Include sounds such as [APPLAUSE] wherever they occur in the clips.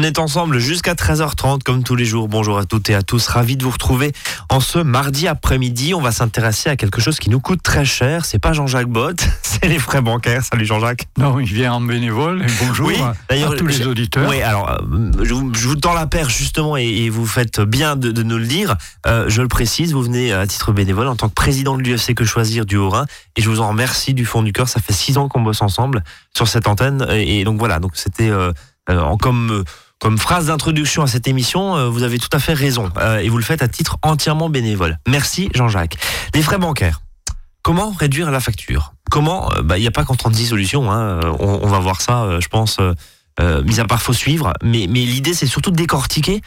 On est ensemble jusqu'à 13h30 comme tous les jours. Bonjour à toutes et à tous. Ravi de vous retrouver en ce mardi après-midi. On va s'intéresser à quelque chose qui nous coûte très cher. C'est pas Jean-Jacques Bott, [LAUGHS] c'est les frais bancaires. Salut Jean-Jacques. Non, il vient en bénévole. bonjour oui, à tous les auditeurs. Oui, alors euh, je vous, tends la perche justement et, vous faites bien de, nous le dire. Euh, je le précise, vous venez à titre bénévole en tant que président de l'UFC Que Choisir du Haut-Rhin et je vous en remercie du fond du cœur. Ça fait six ans qu'on bosse ensemble sur cette antenne et, donc voilà. Donc c'était euh, comme comme phrase d'introduction à cette émission, euh, vous avez tout à fait raison. Euh, et vous le faites à titre entièrement bénévole. Merci Jean-Jacques. Les frais bancaires. Comment réduire la facture? Comment euh, bah, Il n'y a pas qu'en 36 solutions. Hein. On, va voir ça, je pense, mis à part faut suivre. Mais, mais l'idée, c'est surtout de décortiquer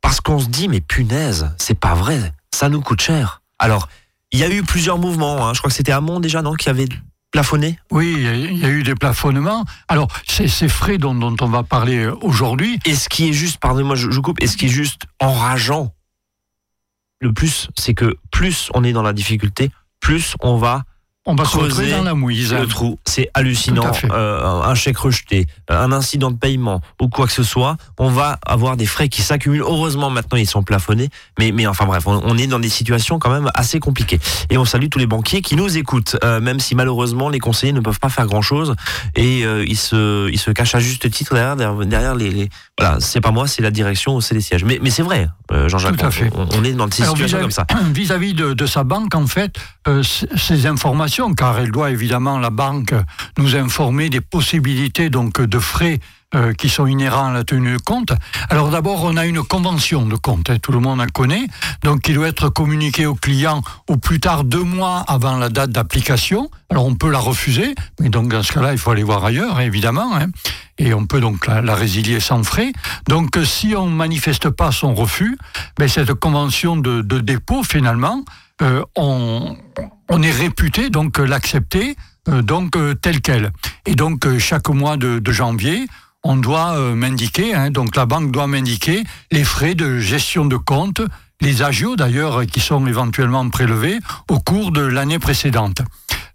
parce qu'on se dit, mais punaise, c'est pas vrai. Ça nous coûte cher. Alors, il y a eu plusieurs mouvements. Hein. Je crois que c'était Amont déjà, non Qui avait plafonné Oui, il y, a eu des plafonnements. Alors, c'est ces frais dont, on va parler aujourd'hui. Et ce qui est juste, pardonnez-moi, je, je, coupe, et ce qui est juste enrageant, le plus, c'est que plus on est dans la difficulté, plus on va on va creuser dans la mouise. Le trou, c'est hallucinant. Euh, un chèque rejeté, un incident de paiement ou quoi que ce soit, on va avoir des frais qui s'accumulent. Heureusement, maintenant, ils sont plafonnés. Mais, mais enfin bref, on, est dans des situations quand même assez compliquées. Et on salue tous les banquiers qui nous écoutent, euh, même si malheureusement les conseillers ne peuvent pas faire grand-chose et euh, ils se ils se cachent à juste titre derrière derrière les, voilà, c'est pas moi, c'est la direction ou c'est les sièges. Mais mais c'est vrai, Jean-Jacques. On, on, est dans des situations comme ça. [CLEARS THROAT] Vis-à-vis de, de sa banque, en fait, ces informations car elle doit évidemment, la banque, nous informer des possibilités donc de frais euh, qui sont inhérents à la tenue de compte. Alors d'abord, on a une convention de compte, hein, tout le monde en connaît, donc qui doit être communiquée au client au plus tard deux mois avant la date d'application. Alors on peut la refuser, mais donc dans ce cas-là, il faut aller voir ailleurs, évidemment, hein, et on peut donc la, résilier sans frais. Donc si on manifeste pas son refus, ben, cette convention de dépôt, finalement, euh, on, on, est réputé donc l'accepter euh, donc euh, tel quel. Et donc chaque mois de, janvier, on doit m'indiquer, hein, donc la banque doit m'indiquer les frais de gestion de compte, les agios d'ailleurs qui sont éventuellement prélevés au cours de l'année précédente.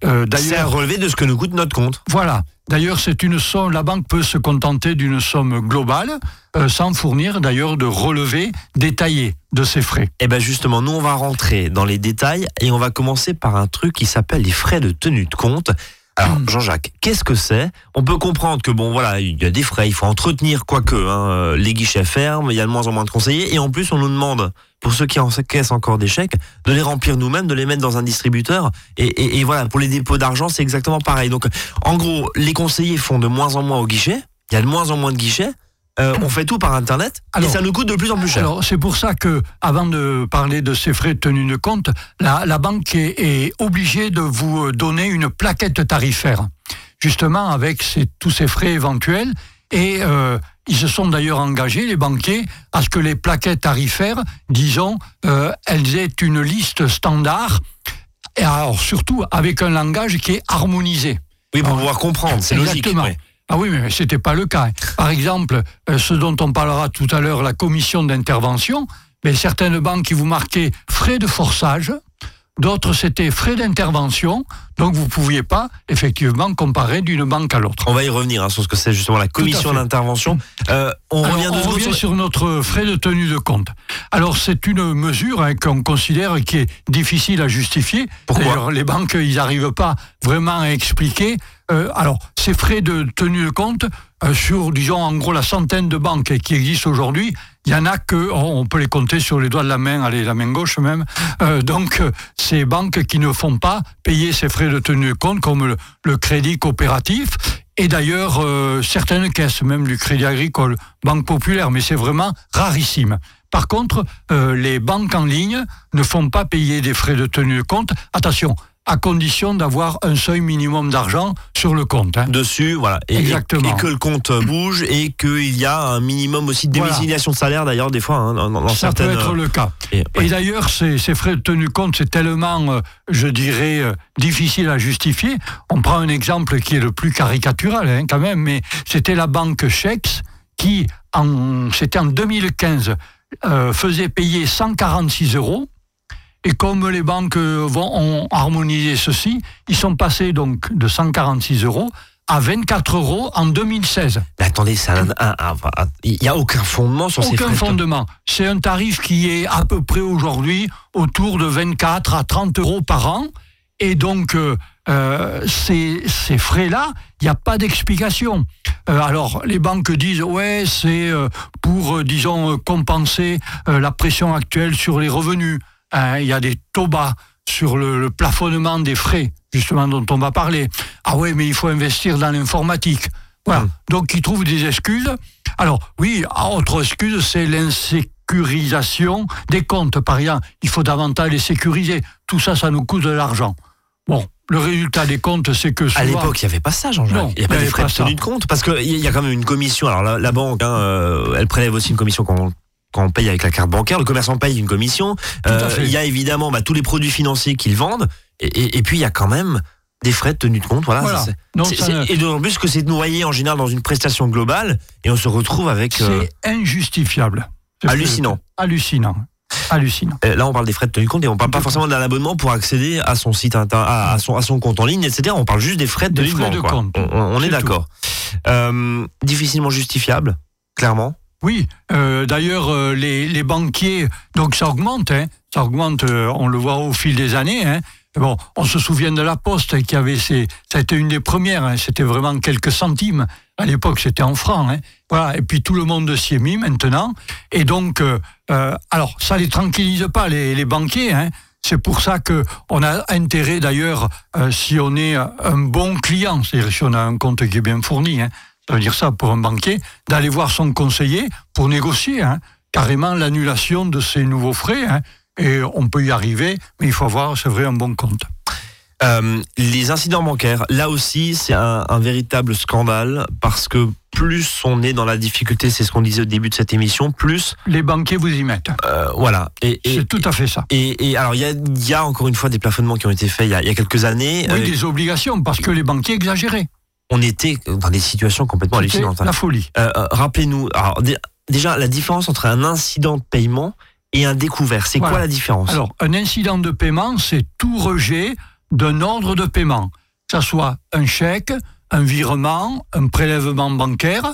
Euh, c'est un relevé de ce que nous coûte notre compte. Voilà. D'ailleurs, c'est une somme. La banque peut se contenter d'une somme globale, euh, sans fournir d'ailleurs de relevé détaillé de ses frais. Et eh bien justement, nous on va rentrer dans les détails et on va commencer par un truc qui s'appelle les frais de tenue de compte. Alors, hmm. Jean-Jacques, qu'est-ce que c'est? On peut comprendre que bon, voilà, il y a des frais, il faut entretenir quoique hein, euh, les guichets ferment, il y a de moins en moins de conseillers, et en plus, on nous demande, pour ceux qui encaissent encore des chèques, de les remplir nous-mêmes, de les mettre dans un distributeur, et, et voilà, pour les dépôts d'argent, c'est exactement pareil. Donc, en gros, les conseillers font de moins en moins au guichet, il y a de moins en moins de guichets, euh, on fait tout par Internet et ça nous coûte de plus en plus cher. Alors c'est pour ça que, avant de parler de ces frais de tenue de compte, la, banque est, obligée de vous donner une plaquette tarifaire, justement avec tous ces frais éventuels. Et euh, ils se sont d'ailleurs engagés, les banquiers, à ce que les plaquettes tarifaires, disons, euh, elles aient une liste standard, et alors surtout avec un langage qui est harmonisé. Oui, pour pouvoir comprendre, c'est logique. Ah oui, mais ce n'était pas le cas. Par exemple, euh, ce dont on parlera tout à l'heure, la commission d'intervention, mais certaines banques qui vous marquaient frais de forçage, D'autres, c'était frais d'intervention. Donc, vous ne pouviez pas, effectivement, comparer d'une banque à l'autre. On va y revenir hein, sur ce que c'est justement la commission d'intervention. Euh, on revient, sur notre frais de tenue de compte. Alors, c'est une mesure hein, qu'on considère qui est difficile à justifier. Pourquoi Les banques, ils n'arrivent pas vraiment à expliquer. Euh, alors, ces frais de tenue de compte, euh, sur, disons, en gros, la centaine de banques qui existent aujourd'hui, il y en a que, oh, on peut les compter sur les doigts de la main, allez, la main gauche même. Euh, donc, euh, ces banques qui ne font pas payer ces frais de tenue de compte, comme le, crédit coopératif, et d'ailleurs, certaines caisses, même du crédit agricole, banque populaire, mais c'est vraiment rarissime. Par contre, les banques en ligne ne font pas payer des frais de tenue de compte. Attention, à condition d'avoir un seuil minimum d'argent sur le compte. Hein. Dessus, voilà. Et, Exactement. Et, que le compte [CLEARS THROAT] bouge et qu'il y a un minimum aussi de démissiliation de salaire, d'ailleurs, des fois, hein, dans, Ça peut être le cas. Et, d'ailleurs, ces, frais de tenue compte, c'est tellement, euh, je dirais, euh, difficile à justifier. On prend un exemple qui est le plus caricatural, hein, quand même, mais c'était la banque Chex qui, c'était en 2015, euh, faisait payer 146 euros et comme les banques vont, ont harmonisé ceci, ils sont passés donc de 146 euros à 24 euros en 2016. Mais attendez, il n'y a aucun fondement sur ces frais. Aucun fondement. C'est un tarif qui est à peu près aujourd'hui autour de 24 à 30 euros par an. Et donc, euh, euh, ces, ces frais-là, il n'y a pas d'explication. Euh, alors, les banques disent, ouais, c'est pour, disons, compenser la pression actuelle sur les revenus. Hein, il y a des taux bas sur le, plafonnement des frais, justement, dont on va parler. Ah ouais, mais il faut investir dans l'informatique. Voilà. Hum. Donc, ils trouvent des excuses. Alors, oui, autre excuse, c'est l'insécurisation des comptes. Par exemple, il faut davantage les sécuriser. Tout ça, ça nous coûte de l'argent. Bon, le résultat des comptes, c'est que souvent... À l'époque, il n'y avait pas ça, Jean-Jacques. Il n'y a pas de frais de tenue de compte. Parce qu'il y a quand même une commission. Alors, la, banque, hein, euh, elle prélève aussi une commission quand on, paye avec la carte bancaire. Le commerçant paye une commission. Euh, il y a évidemment bah, tous les produits financiers qu'ils vendent. Et, puis, il y a quand même des frais de tenue de compte. Voilà. Et d'autant plus que c'est noyé en général dans une prestation globale. Et on se retrouve avec... Euh, c'est injustifiable. Hallucinant. Hallucinant hallucinant. Euh, là, on parle des frais de tenue de compte et on parle pas forcément d'un abonnement pour accéder à son site, à, son, à son compte en ligne, etc. On parle juste des frais de tenue de compte. On, est, d'accord. Euh, difficilement justifiable, clairement. Oui, euh, d'ailleurs, les, banquiers, donc ça augmente, hein, ça augmente, on le voit au fil des années. Hein. Bon, on se souvient de la Poste qui avait ses, ça a été une des premières, hein, c'était vraiment quelques centimes. À l'époque, c'était en francs. Voilà. Et puis tout le monde s'y est mis maintenant. Et donc, euh, euh, alors, ça les tranquillise pas, les, banquiers. C'est pour ça que on a intérêt d'ailleurs, euh, si on est un bon client, c'est-à-dire si on a un compte qui est bien fourni, ça veut dire ça pour un banquier, d'aller voir son conseiller pour négocier hein, carrément l'annulation de ces nouveaux frais. Hein. et on peut y arriver, mais il faut avoir, c'est vrai, un bon compte. Euh, les incidents bancaires, là aussi, c'est un, véritable scandale parce que plus on est dans la difficulté, c'est ce qu'on disait au début de cette émission, plus les banquiers vous y mettent. Euh, voilà. Et, c'est tout à fait ça. Et, alors, il y a, encore une fois des plafonnements qui ont été faits il y a, quelques années. Oui, euh, des obligations parce que les banquiers exagéraient. On était dans des situations complètement hallucinantes. Hein. La folie. Rappelez-nous. Alors, déjà, la différence entre un incident de paiement et un découvert, c'est quoi la différence? Alors, un incident de paiement, c'est tout rejet d'un ordre de paiement, que ce soit un chèque, un virement, un prélèvement bancaire,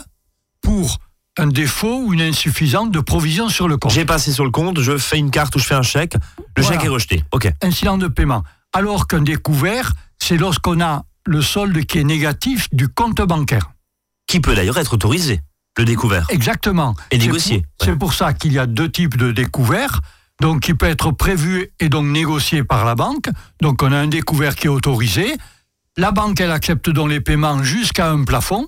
pour un défaut ou une insuffisance de provision sur le compte. J'ai passé sur le compte, je fais une carte ou je fais un chèque, le chèque est rejeté. Ok. Incident de paiement. Alors qu'un découvert, c'est lorsqu'on a le solde qui est négatif du compte bancaire. Qui peut d'ailleurs être autorisé, le découvert. Exactement. Et négocié. C'est pour, ça qu'il y a deux types de découverts donc qui peut être prévu et donc négocié par la banque. Donc on a un découvert qui est autorisé. La banque, elle accepte donc les paiements jusqu'à un plafond,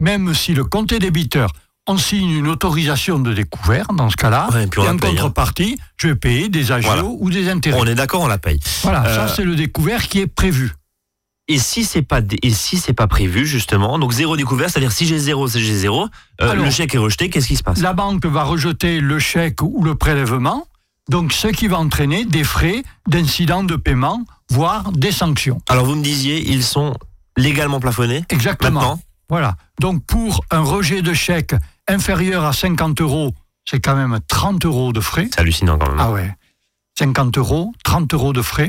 même si le compte est débiteur. On signe une autorisation de découvert dans ce cas-là. et, en hein. contrepartie, je vais payer des agios ou des intérêts. On est d'accord, on la paye. Voilà, ça euh, c'est le découvert qui est prévu. Et si c'est pas et si c'est pas prévu justement, donc zéro découvert, c'est-à-dire si j'ai zéro, si j'ai zéro, euh, le chèque est rejeté, qu'est-ce qui se passe? La banque va rejeter le chèque ou le prélèvement donc, ce qui va entraîner des frais d'incident de paiement, voire des sanctions. Alors, vous me disiez, ils sont légalement plafonnés Exactement. Voilà. Donc, pour un rejet de chèque inférieur à 50 euros, c'est quand même 30 euros de frais. C'est hallucinant quand même. Ah ouais. 50 euros, 30 euros de frais.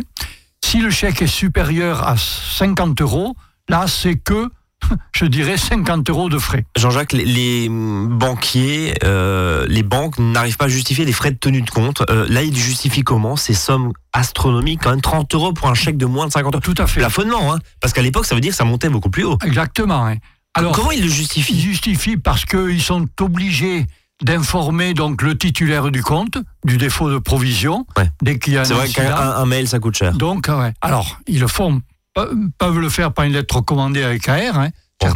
Si le chèque est supérieur à 50 euros, là, c'est que [LAUGHS] je dirais 50 euros de frais. Jean-Jacques, les, banquiers, euh, les banques n'arrivent pas à justifier les frais de tenue de compte. Euh, là, ils justifient comment ces sommes astronomiques, quand même 30 euros pour un chèque de moins de 50 euros? Tout à fait. Plafonnement, hein, parce qu'à l'époque, ça veut dire que ça montait beaucoup plus haut. Exactement. Hein. Alors, comment ils le justifient? Ils justifient parce qu'ils sont obligés d'informer donc le titulaire du compte du défaut de provision dès qu'il y a un C'est vrai qu'un mail ça coûte cher. Donc ouais. alors ils le font peuvent le faire par une lettre recommandée avec AR. Hein.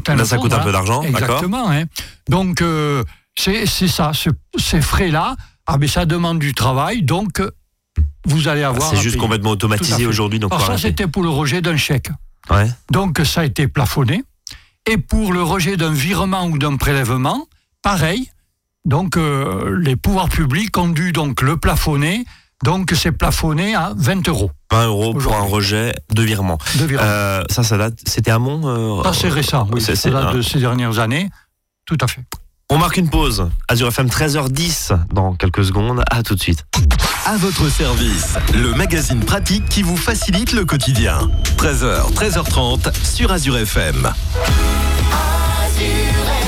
là, ça coûte un peu d'argent, Exactement. Hein. Donc, euh, c'est ça, ces frais-là, ah, mais ça demande du travail, donc vous allez avoir. c'est juste complètement automatisé aujourd'hui. Donc Alors, ça, c'était pour le rejet d'un chèque. Ouais. Donc, ça a été plafonné. Et pour le rejet d'un virement ou d'un prélèvement, pareil. Donc, euh, les pouvoirs publics ont dû donc le plafonner donc c'est plafonné à 20 euros. 20 euros pour un rejet de virement. De virement. Euh, ça, ça date. C'était à Mont euh, c'est récent, oui. C'est, ça date de ces dernières années. Tout à fait. On marque une pause. Azure FM 13h10 dans quelques secondes. À tout de suite. À votre service, le magazine pratique qui vous facilite le quotidien. 13h, 13h30 sur Azure FM. Et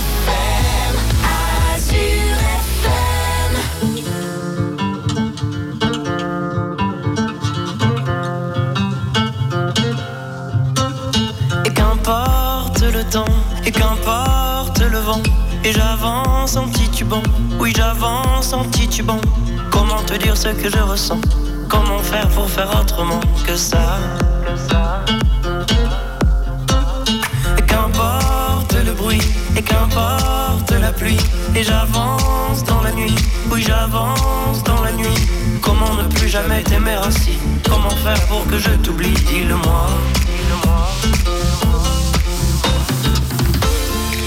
et j'avance en titubant, oui j'avance en titubant. Comment te dire ce que je ressens? Comment faire pour faire autrement que ça, Et qu'importe le bruit, et qu'importe la pluie, et j'avance dans la nuit, oui j'avance dans la nuit. Comment ne plus jamais t'aimer ainsi Comment faire pour que je t'oublie? Dis-le-moi, dis-le-moi.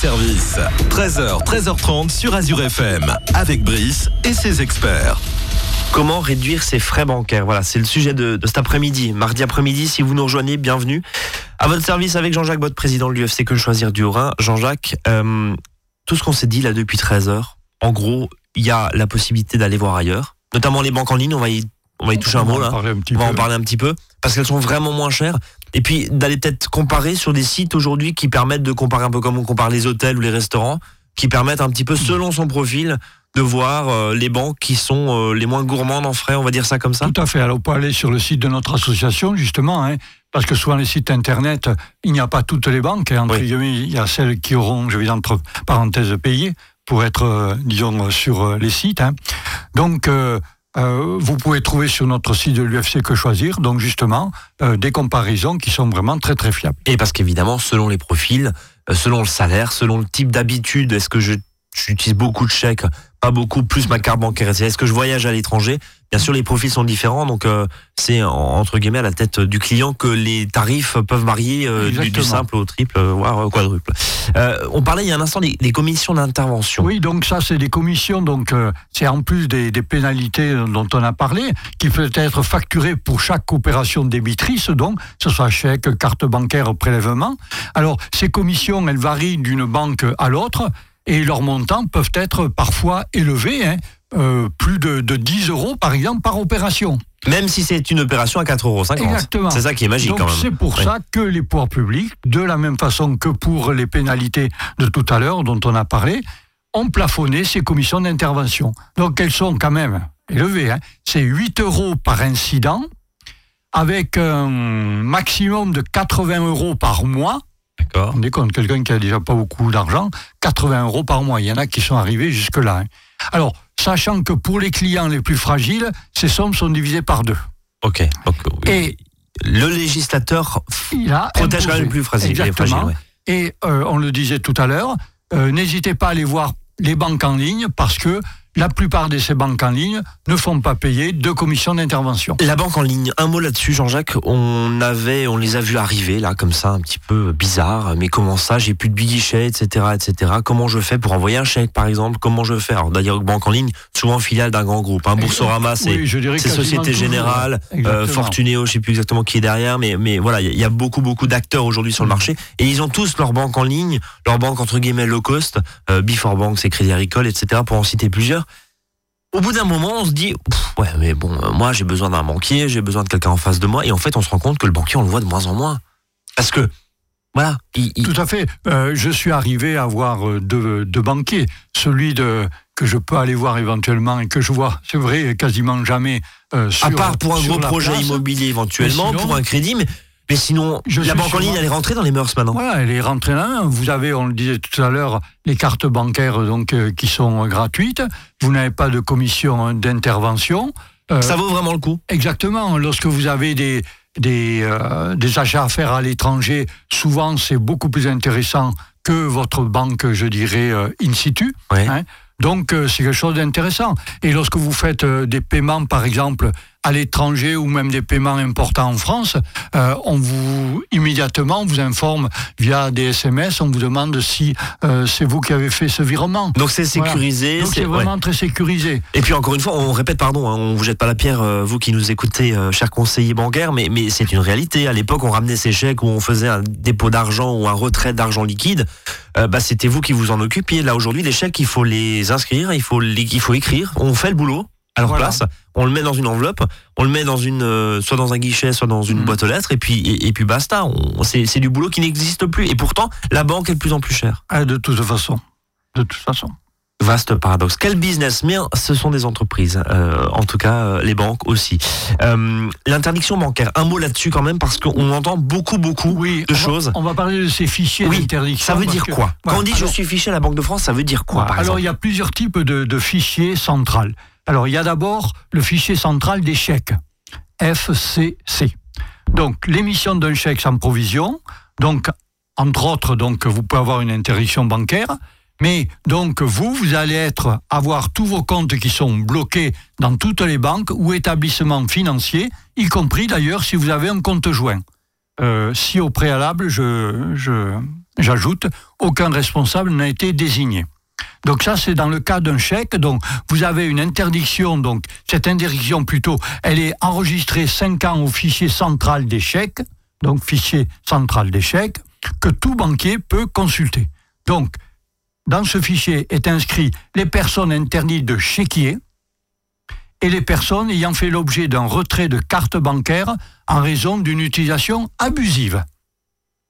service, 13h, 13h30 sur Azure FM, avec Brice et ses experts. Comment réduire ses frais bancaires? Voilà, c'est le sujet de, de cet après-midi. Mardi après-midi, si vous nous rejoignez, bienvenue. À votre service avec Jean-Jacques Bott, président de l'UFC Que Choisir du Haut-Rhin. Jean-Jacques, euh, tout ce qu'on s'est dit là depuis 13 heures, en gros, il y a la possibilité d'aller voir ailleurs, notamment les banques en ligne, on va y, on va y toucher un On va mot en là. parler un petit On va peu. en parler un petit peu, parce qu'elles sont vraiment moins chères. Et puis d'aller peut-être comparer sur des sites aujourd'hui qui permettent de comparer un peu comme on compare les hôtels ou les restaurants, qui permettent un petit peu, selon son profil, de voir euh, les banques qui sont euh, les moins gourmandes en frais, on va dire ça comme ça Tout à fait. Alors, on peut aller sur le site de notre association, justement, hein, parce que souvent les sites internet, il n'y a pas toutes les banques. hein, entre Oui. guillemets, il y a celles qui auront, je vais dire entre parenthèses, payé pour être, euh, disons, sur les sites. hein. Donc, euh, vous pouvez trouver sur notre site de l'UFC Que Choisir, donc justement, euh, des comparaisons qui sont vraiment très très fiables. Et parce qu'évidemment, selon les profils, euh, selon le salaire, selon le type d'habitude, est-ce que j'utilise beaucoup de chèques, pas beaucoup, plus ma carte bancaire, est-ce que je voyage à l'étranger? Bien sûr, les profils sont différents, donc euh, c'est en- entre guillemets à la tête du client que les tarifs peuvent varier euh, du, simple au triple, euh, voire au quadruple. Euh, on parlait il y a un instant des, des commissions d'intervention. Oui, donc ça, c'est des commissions, donc euh, c'est en plus des, des pénalités dont on a parlé, qui peuvent être facturées pour chaque opération débitrice, donc, que ce soit chèque, carte bancaire, prélèvement. Alors, ces commissions, elles varient d'une banque à l'autre, et leurs montants peuvent être parfois élevés, hein, euh, plus de, de 10 euros, par exemple, par opération. Même si c'est une opération à 4,50 euros. Exactement. C'est ça qui est magique Donc quand même. c'est pour Oui. ça que les pouvoirs publics, de la même façon que pour les pénalités de tout à l'heure dont on a parlé, ont plafonné ces commissions d'intervention. Donc elles sont quand même élevées. hein. C'est 8 euros par incident, avec un maximum de 80 euros par mois. D'accord. On est compte, quelqu'un qui a déjà pas beaucoup d'argent, 80 euros par mois. Il y en a qui sont arrivés jusque-là. hein. Alors, sachant que pour les clients les plus fragiles, ces sommes sont divisées par deux. Ok. Oui. Et le législateur il a protège quand même plus fragiles. les Exactement. fragiles, ouais. Et euh, on le disait tout à l'heure, euh, n'hésitez pas à aller voir les banques en ligne parce que la plupart de ces banques en ligne ne font pas payer de commission d'intervention. La banque en ligne, un mot là-dessus, Jean-Jacques. On avait, on les a vus arriver là, comme ça, un petit peu bizarre. Mais comment ça J'ai plus de guichet, etc., etc. Comment je fais pour envoyer un chèque, par exemple? Comment je fais? Alors d'ailleurs, banque en ligne, souvent filiale d'un grand groupe. Un Boursorama, c'est Oui, Société. Générale, euh. Fortunéo, je sais plus exactement qui est derrière, mais mais voilà, il y a- il y a beaucoup beaucoup d'acteurs aujourd'hui Mm. sur le marché et ils ont tous leur banque en ligne, leur banque entre guillemets low cost, euh, Before Bank, c'est Crédit Agricole, etc. Pour en citer plusieurs. Au bout d'un moment, on se dit, ouais, mais bon, euh, moi j'ai besoin d'un banquier, j'ai besoin de quelqu'un en face de moi, et en fait, on se rend compte que le banquier, on le voit de moins en moins, parce que voilà, il, il- Tout à fait. Euh, je suis arrivé à voir euh, deux, deux banquiers. Celui de, que je peux aller voir éventuellement et que je vois, c'est vrai, quasiment jamais euh, sur à part pour un gros projet place. immobilier éventuellement, sinon- pour un crédit, mais, mais sinon, Je la banque en ligne, elle est rentrée dans les mœurs maintenant. Voilà, elle est rentrée là. Vous avez, on le disait tout à l'heure, les cartes bancaires donc euh, qui sont gratuites. Vous n'avez pas de commission d'intervention. Euh, Ça vaut vraiment le coup. Exactement. Lorsque vous avez des, des, euh, des achats à faire à l'étranger, souvent c'est beaucoup plus intéressant que votre banque, je dirais, in situ. Ouais. Hein. Donc c'est quelque chose d'intéressant. Et lorsque vous faites des paiements, par exemple, à l'étranger ou même des paiements importants en France, euh, on vous immédiatement vous informe via des SMS, on vous demande si euh, c'est vous qui avez fait ce virement. Donc c'est Voilà. sécurisé. Donc c'est- ouais. vraiment très sécurisé. Et puis encore une fois, on répète, pardon, hein, on vous jette pas la pierre, euh, vous qui nous écoutez, chers conseillers bancaires, mais, mais c'est une réalité. À l'époque, on ramenait ces chèques où on faisait un dépôt d'argent ou un retrait d'argent liquide. Bah, c'était vous qui vous en occupiez. Là aujourd'hui, les chèques, il faut les inscrire, il faut, les- il faut écrire. On fait le boulot à leur Voilà. place. On le met dans une enveloppe, on le met dans une, euh, soit dans un guichet, soit dans une Mhm. boîte aux lettres, et puis et, et puis basta. C'est du boulot qui n'existe plus. Et pourtant, la banque est de plus en plus chère. Ah, de toute façon. De toute façon. Vaste paradoxe. Quel business? Mais ce sont des entreprises, euh, en tout cas euh, les banques aussi. Euh, L'interdiction bancaire, un mot là-dessus quand même, parce qu'on entend beaucoup, beaucoup Oui, de on va- choses. On va parler de ces fichiers Oui, d'interdiction. Ça veut dire que- quoi? Quand on dit Alors- je suis fiché à la Banque de France, ça veut dire quoi par Alors, il y a plusieurs types de, de fichiers centrales. Alors, il y a d'abord le fichier central des chèques, FCC. Donc, l'émission d'un chèque sans provision. Donc, entre autres, vous pouvez avoir une interdiction bancaire. Mais donc, vous, vous allez être, avoir tous vos comptes qui sont bloqués dans toutes les banques ou établissements financiers, y compris d'ailleurs si vous avez un compte joint. Euh, si au préalable, j'ajoute, aucun responsable n'a été désigné. Donc ça, c'est dans le cas d'un chèque. Donc vous avez une interdiction. Donc cette interdiction plutôt, elle est enregistrée 5 ans au fichier central des chèques. Donc fichier central des chèques que tout banquier peut consulter. Donc dans ce fichier est inscrit les personnes interdites de chéquier et les personnes ayant fait l'objet d'un retrait de carte bancaire en raison d'une utilisation abusive.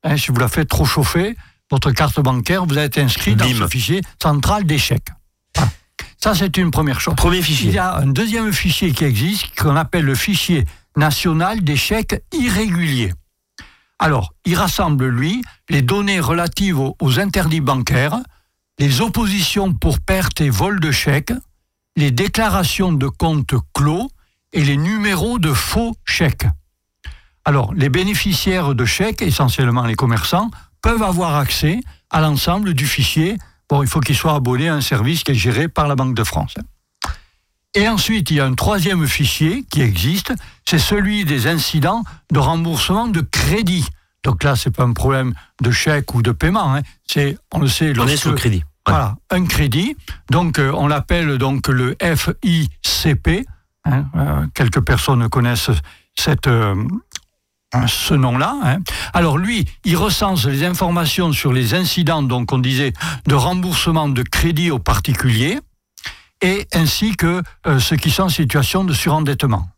Hein, si vous la faites trop chauffer, votre carte bancaire, vous êtes inscrit dans ce fichier central des chèques. Voilà. Ça, c'est une première chose. Premier Il y a un deuxième fichier qui existe, qu'on appelle le fichier national des chèques irréguliers. Alors, il rassemble, lui, les données relatives aux, aux interdits bancaires, les oppositions pour perte et vol de chèques, les déclarations de comptes clos et les numéros de faux chèques. Alors, les bénéficiaires de chèques, essentiellement les commerçants, peuvent avoir accès à l'ensemble du fichier. Bon, il faut qu'ils soient abonnés à un service qui est géré par la Banque de France. Et ensuite, il y a un troisième fichier qui existe, c'est celui des incidents de remboursement de crédit. Donc là, c'est pas un problème de chèque ou de paiement, hein. c'est, on le sait, On est lorsque- sur le crédit. Ouais. voilà, un crédit. Donc, euh, on l'appelle donc le FICP. hein, euh, quelques personnes connaissent cette, euh, ce nom-là. hein. Alors, lui, il recense les informations sur les incidents, donc on disait, de remboursement de crédit aux particuliers, et ainsi que euh, ceux qui sont en situation de surendettement.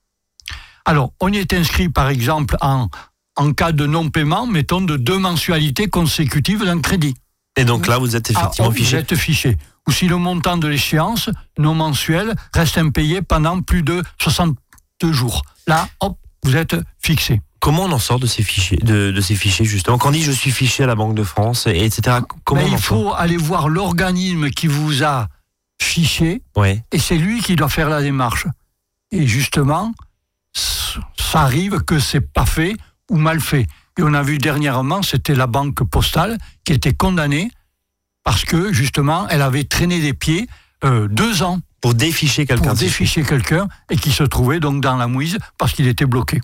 Alors, on est inscrit, par exemple, en, en cas de non-paiement, mettons, de deux mensualités consécutives d'un crédit. Et donc là, vous êtes effectivement ah, fiché. Vous êtes fiché. Ou si le montant de l'échéance non mensuel reste impayé pendant plus de 60 jours. Là, hop, vous êtes fixé. Comment on en sort de ces fichiers, de, ces fichiers justement? Quand on dit je suis fiché à la Banque de France, etc. Comment il faut aller voir l'organisme qui vous a fiché, ouais. et c'est lui qui doit faire la démarche. Et justement, ça arrive que c'est pas fait ou mal fait. Et on a vu dernièrement, c'était la banque postale qui était condamnée parce que justement, elle avait traîné des pieds euh, deux ans pour déficher quelqu'un. Pour déficher quelqu'un et qui se trouvait donc dans la mouise parce qu'il était bloqué.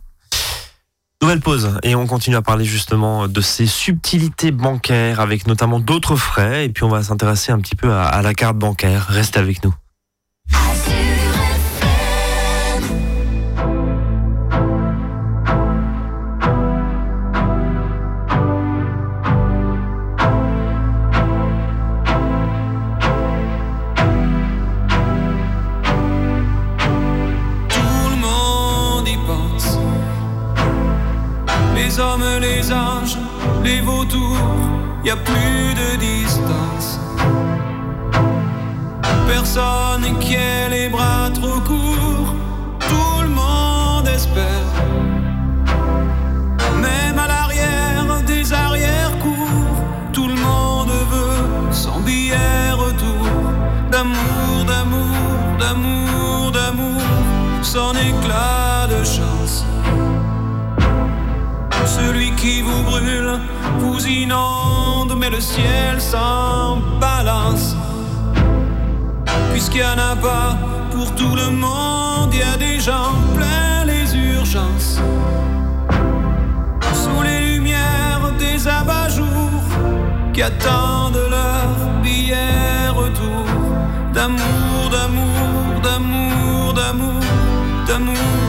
Nouvelle pause et on continue à parler justement de ces subtilités bancaires avec notamment d'autres frais et puis on va s'intéresser un petit peu à, la carte bancaire. Restez avec nous. Y a plus de distance. Personne qui ait les bras trop courts, tout le monde espère. Même à l'arrière des arrières-cours, tout le monde veut son billet retour. D'amour, d'amour, d'amour, d'amour, son éclat de chance celui qui vous brûle vous inonde, mais le ciel s'en balance. Puisqu'il n'y en a pas pour tout le monde, il y a des gens plein les urgences. Sous les lumières des abat-jours qui attendent leur billet retour. D'amour, d'amour, d'amour, d'amour, d'amour.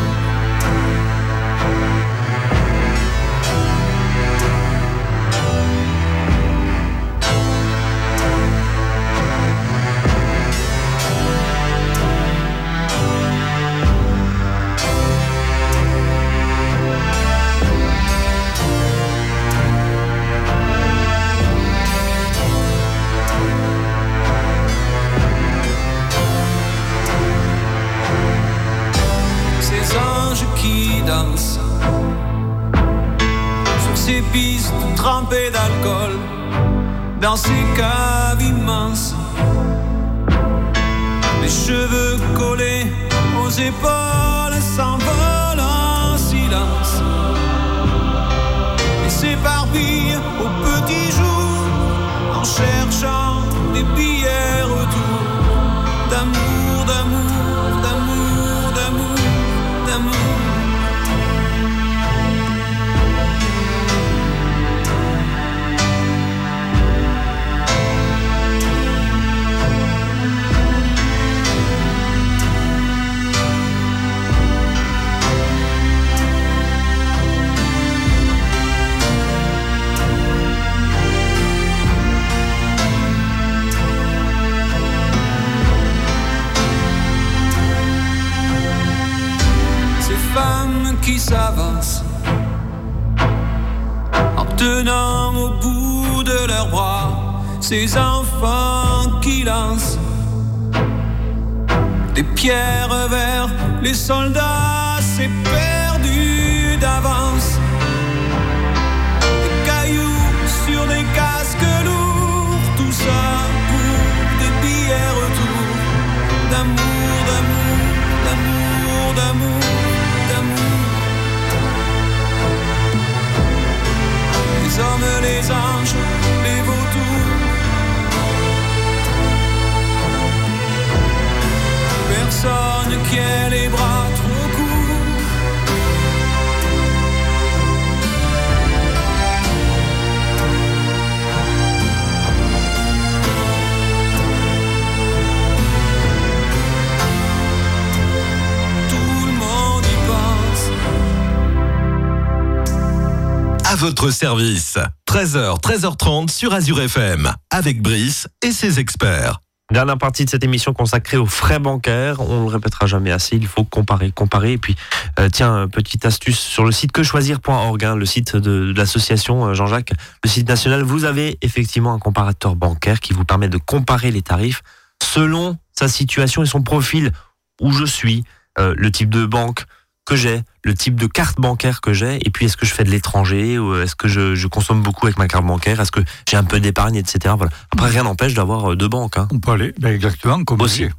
Ces enfants qui lancent des pierres vers les soldats, c'est votre service. 13h, 13h30 sur Azure FM, avec Brice et ses experts. Dernière partie de cette émission consacrée aux frais bancaires. On le répétera jamais assez. Il faut comparer, comparer. Et puis, euh, tiens, petite astuce sur le site quechoisir.org, hein, le site de, l'association euh, Jean-Jacques, le site national. Vous avez effectivement un comparateur bancaire qui vous permet de comparer les tarifs selon sa situation et son profil. Où je suis, euh, le type de banque que j'ai, le type de carte bancaire que j'ai, et puis est-ce que je fais de l'étranger, ou est-ce que je, je consomme beaucoup avec ma carte bancaire, est-ce que j'ai un peu d'épargne, etc. Voilà. Après, rien n'empêche d'avoir euh, deux banques. Hein. On peut aller, ben exactement, comme Aussi. dit.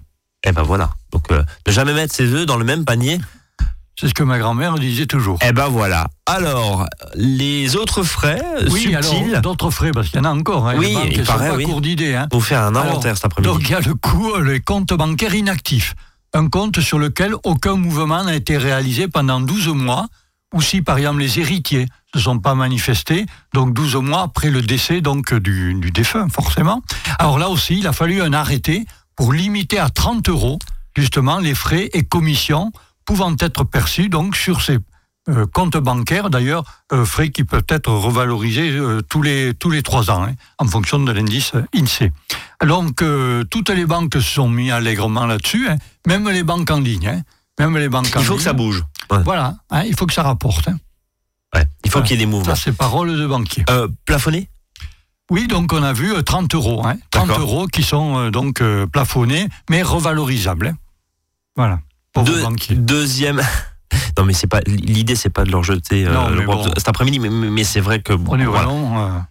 Eh ben voilà. Donc, euh, ne jamais mettre ses œufs dans le même panier. C'est ce que ma grand-mère disait toujours. Eh ben voilà. Alors, les autres frais Oui, subtils, alors d'autres frais, parce qu'il y en a encore. Hein, Oui, les banques, il sont paraît, pas oui. court d'idées. Hein. vous faire un Alors, inventaire cet après-midi. Donc il y a le coût, les comptes bancaires inactifs. Un compte sur lequel aucun mouvement n'a été réalisé pendant 12 mois, ou si par exemple les héritiers ne se sont pas manifestés, donc 12 mois après le décès donc du, du défunt, forcément. Alors là aussi, il a fallu un arrêté pour limiter à 30 euros, justement, les frais et commissions pouvant être perçus donc sur ces euh, comptes bancaires, d'ailleurs, euh, frais qui peuvent être revalorisés euh, tous les tous les trois ans, hein, en fonction de l'indice euh, INSEE. Donc, euh, toutes les banques se sont mis allègrement là-dessus, hein, même les banques en ligne. hein, même les banques en Il faut que ça bouge. Ouais. Voilà, il faut que ça rapporte. Ouais. Il faut qu'il y ait des mouvements. Ça, c'est parole de banquier. Plafonné Oui, donc on a vu euh, 30 euros. Hein, 30 D'accord. euros qui sont donc plafonnés, mais revalorisables. Voilà, pour Deux- vos banquiers. Deuxième. Non mais c'est pas l'idée c'est pas de leur jeter euh, Non, le bon. cet après-midi mais, c'est vrai que bon, On est voilà. vraiment...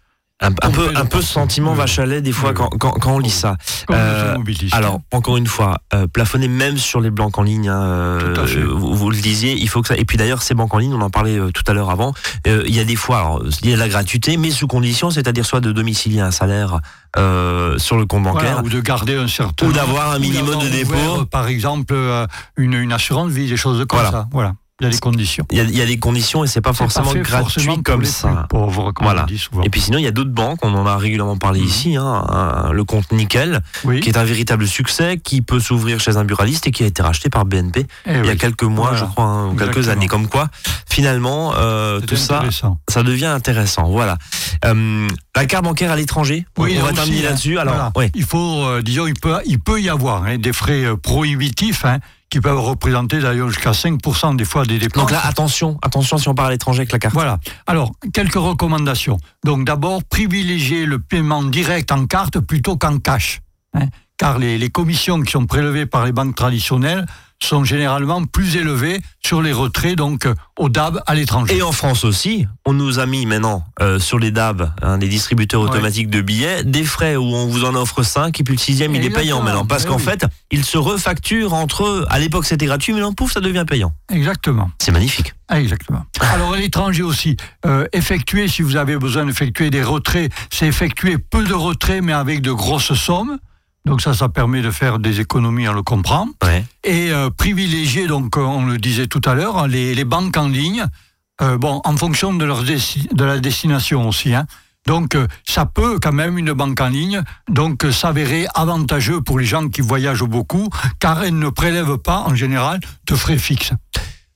un, peu un peu sentiment vache à lait des fois quand, quand, quand on lit ça. Euh. Alors encore une fois euh, plafonner même sur les banques en ligne hein, euh, vous, vous le disiez il faut que ça et puis d'ailleurs ces banques en ligne on en parlait tout à l'heure avant il y a des fois alors, il y a la gratuité mais sous condition c'est-à-dire soit de domicilier un salaire euh, sur le compte bancaire Voilà, ou de garder un certain... ou d'avoir un minimum de dépôt. ouvert, par exemple, euh, une, une assurance vie, des choses comme Voilà. ça. Voilà, il y a des conditions. il y a, il y a des conditions et c'est pas pas forcément fait gratuit forcément comme ça pauvres, comme Voilà. on dit souvent. Et puis sinon, il y a d'autres banques, on en a régulièrement parlé Mhm. ici, hein, un- le compte Nickel, oui. qui est un véritable succès, qui peut s'ouvrir chez un buraliste et qui a été racheté par BNP Eh il y a quelques mois, Voilà. je crois, hein, ou quelques années. Comme quoi, finalement, euh, tout ça, ça devient intéressant. Voilà. Euh, la carte bancaire à l'étranger, on- Oui, on, va terminer hein. là-dessus. Alors, Voilà. ouais. il faut, euh, disons, il peut, il peut y avoir hein, des frais prohibitifs hein, qui peuvent représenter d'ailleurs jusqu'à 5% des fois des dépenses. Donc là, attention, attention si on part à l'étranger avec la carte. Voilà. Alors, quelques recommandations. Donc, d'abord, privilégier le paiement direct en carte plutôt qu'en cash. hein, car les, les commissions qui sont prélevées par les banques traditionnelles sont généralement plus élevées sur les retraits, donc euh, au DAB à l'étranger. Et en France aussi, on nous a mis maintenant euh, sur les DAB, hein, les distributeurs Ouais. automatiques de billets, des frais où on vous en offre 5 et puis le sixième il est payant maintenant. Parce Eh qu'en oui. fait, il se refacture entre eux. À l'époque c'était gratuit, mais là pouf, ça devient payant. Exactement. C'est magnifique. Ah, Exactement. Alors à l'étranger aussi, euh, effectuer, si vous avez besoin d'effectuer des retraits, c'est effectuer peu de retraits mais avec de grosses sommes. Donc ça, ça permet de faire des économies, on le comprend. Ouais. Et euh, privilégier, donc euh, on le disait tout à l'heure, les, les banques en ligne, euh, bon, en fonction de, leur desti- de la destination aussi. Hein. Donc euh, ça peut quand même, une banque en ligne, donc euh, s'avérer avantageux pour les gens qui voyagent beaucoup, car elle ne prélève pas en général de frais fixes.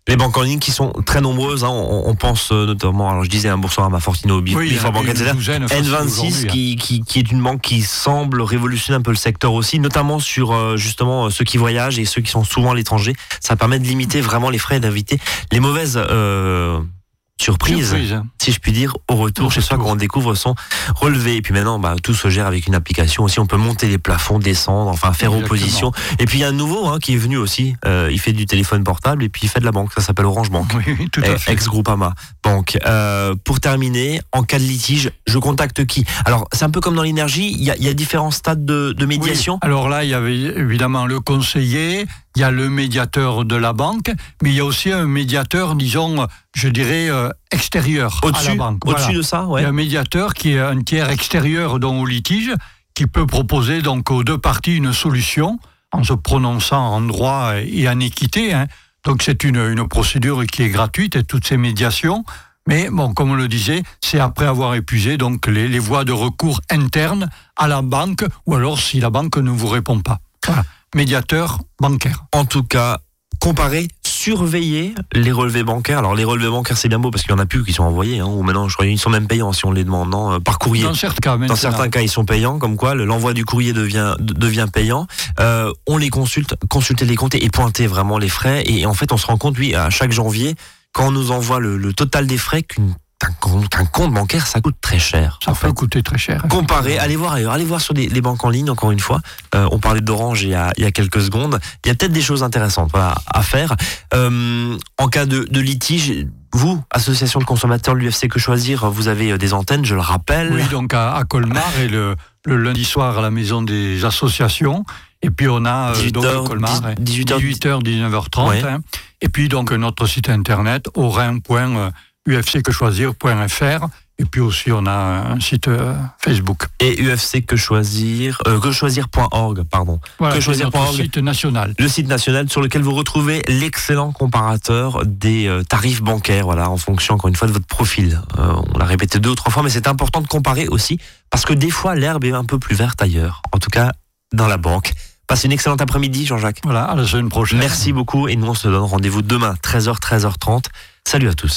Les banques en ligne qui sont très nombreuses, hein, on, on pense euh, notamment, alors je disais un Boursorama, Fortino, Bif- Oui, Bank, etc. douzaine facile N26 aujourd'hui, hein. qui, qui, qui est une banque qui semble révolutionner un peu le secteur aussi, notamment sur euh, justement euh, ceux qui voyagent et ceux qui sont souvent à l'étranger. Ça permet de limiter vraiment les frais d'inviter. Les mauvaises euh, Surprise, hein. si je puis dire, au retour Au chez soi quand on découvre sont relevés. Et puis maintenant, bah, tout se gère avec une application aussi. On peut monter les plafonds, descendre, enfin faire Exactement. opposition. Et puis il y a un nouveau hein, qui est venu aussi. Euh, il fait du téléphone portable et puis il fait de la banque. Ça s'appelle Orange Bank. Oui, oui, tout à Eh, fait. Ex-Groupama Banque. Euh, pour terminer, en cas de litige, je contacte qui? Alors, c'est un peu comme dans l'énergie, il y a, il y a différents stades de, de médiation? Oui. Alors là, il y avait évidemment le conseiller, il y a le médiateur de la banque, mais il y a aussi un médiateur, disons, je dirais, euh, extérieur à la banque. Au-dessus Voilà. de ça Il y ouais. a un médiateur qui est un tiers extérieur donc, au litige, qui peut proposer donc aux deux parties une solution en se prononçant en droit et en équité. hein. Donc c'est une, une procédure qui est gratuite et toutes ces médiations. Mais bon, comme on le disait, c'est après avoir épuisé donc les, les voies de recours internes à la banque ou alors si la banque ne vous répond pas. Voilà. Médiateur bancaire. En tout cas, comparer surveiller les relevés bancaires. Alors les relevés bancaires, c'est bien beau parce qu'il y en a plus qui sont envoyés, hein, ou maintenant je crois qu'ils sont même payants si on les demande non, euh, par courrier. Dans certains cas, Dans certains cas, ils sont payants, comme quoi le- l'envoi du courrier devient de- devient payant. Euh, on les consulte, consulter les comptes et pointer vraiment les frais. Et en fait, on se rend compte, oui, à chaque janvier, quand on nous envoie le, le total des frais, qu'une- qu'un compte, bancaire, ça coûte très cher. Ça peut fait. coûter très cher. Comparer, allez voir ailleurs, allez voir sur les, les banques en ligne, encore une fois. Euh, on parlait d'Orange il, y a- il y a quelques secondes. Il y a peut-être des choses intéressantes voilà, à faire. Euh, en cas de, de litige, vous, association de consommateurs l'UFC Que Choisir, vous avez euh, des antennes, je le rappelle. Oui, donc à, à Colmar et le, le lundi soir à la maison des associations. Et puis on a euh, 18 donc heures, à Colmar, 18 18h, heures, 19h30. Ouais. hein. Et puis donc notre site internet orin.ufcquechoisir.fr. Et puis aussi on a un site euh, Facebook. Et UFC Que Choisir, euh, que choisir.org, pardon. Voilà, Que c'est choisir notre point org. site national. le site national sur lequel vous retrouvez l'excellent comparateur des euh, tarifs bancaires, voilà, en fonction encore une fois de votre profil. Euh, on l'a répété deux ou trois fois, mais c'est important de comparer aussi parce que des fois l'herbe est un peu plus verte ailleurs. En tout cas, dans la banque. Passez une excellente après-midi, Jean-Jacques. Voilà, à la semaine prochaine. Merci beaucoup et nous on se donne rendez-vous demain 13h 13h30. Salut à tous.